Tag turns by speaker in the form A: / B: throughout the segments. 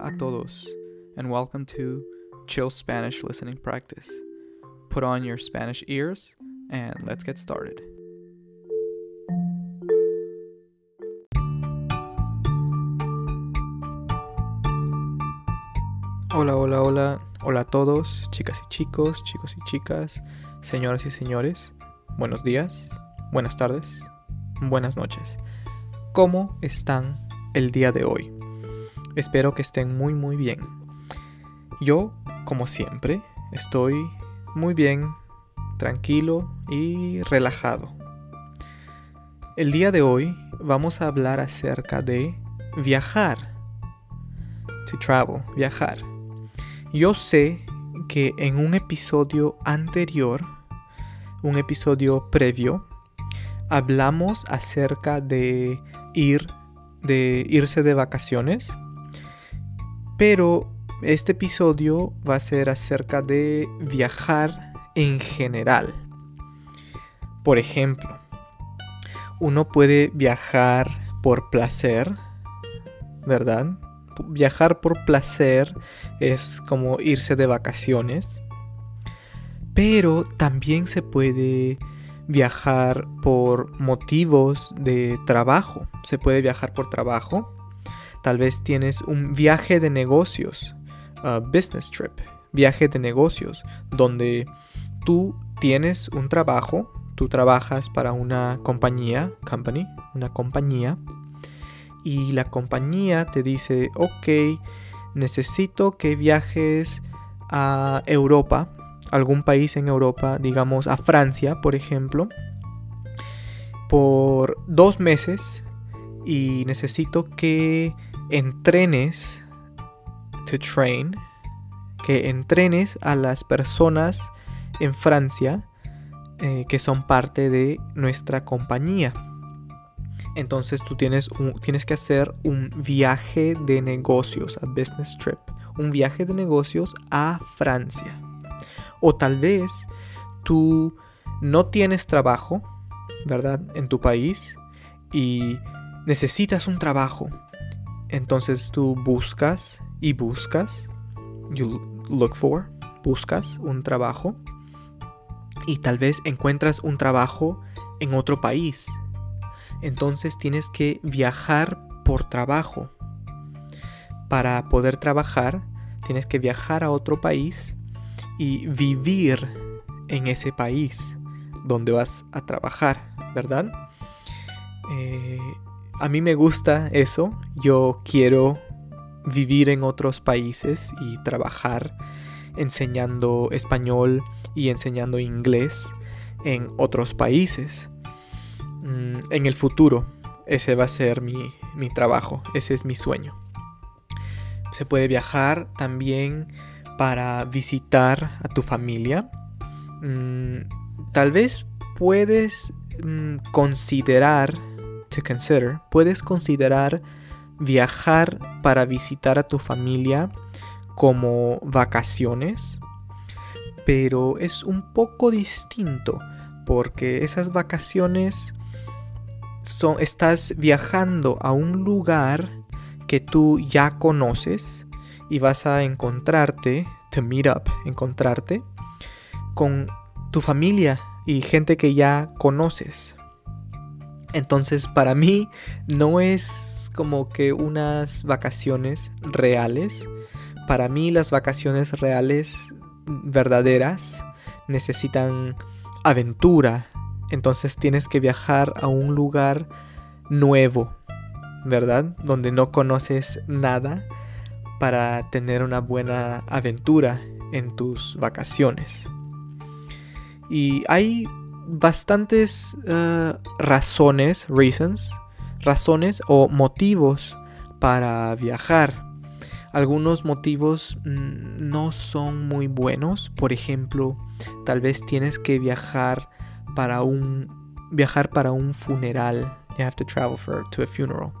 A: A todos, and welcome to Chill Spanish Listening Practice. Put on your Spanish ears, and let's get started. Hola, hola, hola, hola a todos, chicas y chicos, chicos y chicas, señoras y señores. Buenos días, buenas tardes, buenas noches. ¿Cómo están el día de hoy? Espero que estén muy muy bien. Yo, como siempre, estoy muy bien, tranquilo y relajado. El día de hoy vamos a hablar acerca de viajar. To travel, viajar. Yo sé que en un episodio anterior, un episodio previo, hablamos acerca de ir, de irse de vacaciones. Pero este episodio va a ser acerca de viajar en general. Por ejemplo, uno puede viajar por placer, ¿verdad? Viajar por placer es como irse de vacaciones. Pero también se puede viajar por motivos de trabajo. Se puede viajar por trabajo. Tal vez tienes un viaje de negocios, business trip, viaje de negocios, donde tú tienes un trabajo, tú trabajas para una compañía, company, una compañía, y la compañía te dice, ok, necesito que viajes a Europa, algún país en Europa, digamos a Francia, por ejemplo, por dos meses y necesito que entrenes, to train, que entrenes a las personas en Francia eh, que son parte de nuestra compañía. Entonces tú tienes, tienes que hacer un viaje de negocios, a business trip, un viaje de negocios a Francia. O tal vez tú no tienes trabajo, ¿verdad? En tu país y necesitas un trabajo. Entonces tú buscas y buscas, you look for, buscas un trabajo y tal vez encuentras un trabajo en otro país. Entonces tienes que viajar por trabajo. Para poder trabajar, tienes que viajar a otro país y vivir en ese país donde vas a trabajar, ¿verdad? Eh, a mí me gusta eso. Yo quiero vivir en otros países y trabajar enseñando español y enseñando inglés en otros países. Mm, en el futuro, ese va a ser mi, mi trabajo, ese es mi sueño. Se puede viajar también para visitar a tu familia. Mm, tal vez puedes mm, considerar, puedes considerar viajar para visitar a tu familia como vacaciones, pero es un poco distinto porque esas vacaciones son estás viajando a un lugar que tú ya conoces y vas a encontrarte, to meet up, encontrarte con tu familia y gente que ya conoces. Entonces, para mí no es como que unas vacaciones reales. Para mí las vacaciones reales verdaderas necesitan aventura. Entonces tienes que viajar a un lugar nuevo, ¿verdad? Donde no conoces nada para tener una buena aventura en tus vacaciones. Y hay bastantes uh, razones, reasons, razones o motivos para viajar. Algunos motivos mm, no son muy buenos. Por ejemplo, tal vez tienes que viajar para un viajar para un funeral. You have to travel for, to a funeral.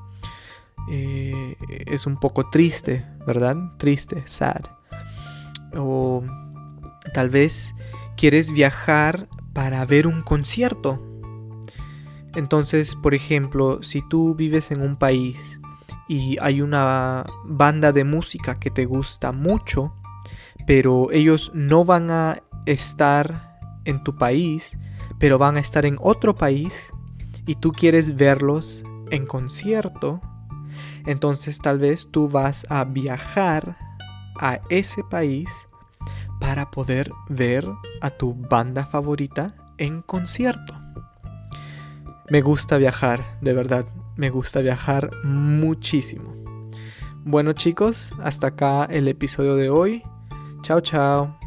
A: Eh, es un poco triste, ¿verdad? Triste, sad. O tal vez quieres viajar para ver un concierto. Entonces, por ejemplo, si tú vives en un país y hay una banda de música que te gusta mucho, pero ellos no van a estar en tu país, pero van a estar en otro país y tú quieres verlos en concierto, entonces tal vez tú vas a viajar a ese país para poder ver a tu banda favorita en concierto. Me gusta viajar, de verdad, me gusta viajar muchísimo. Bueno chicos, hasta acá el episodio de hoy. Chao, chao.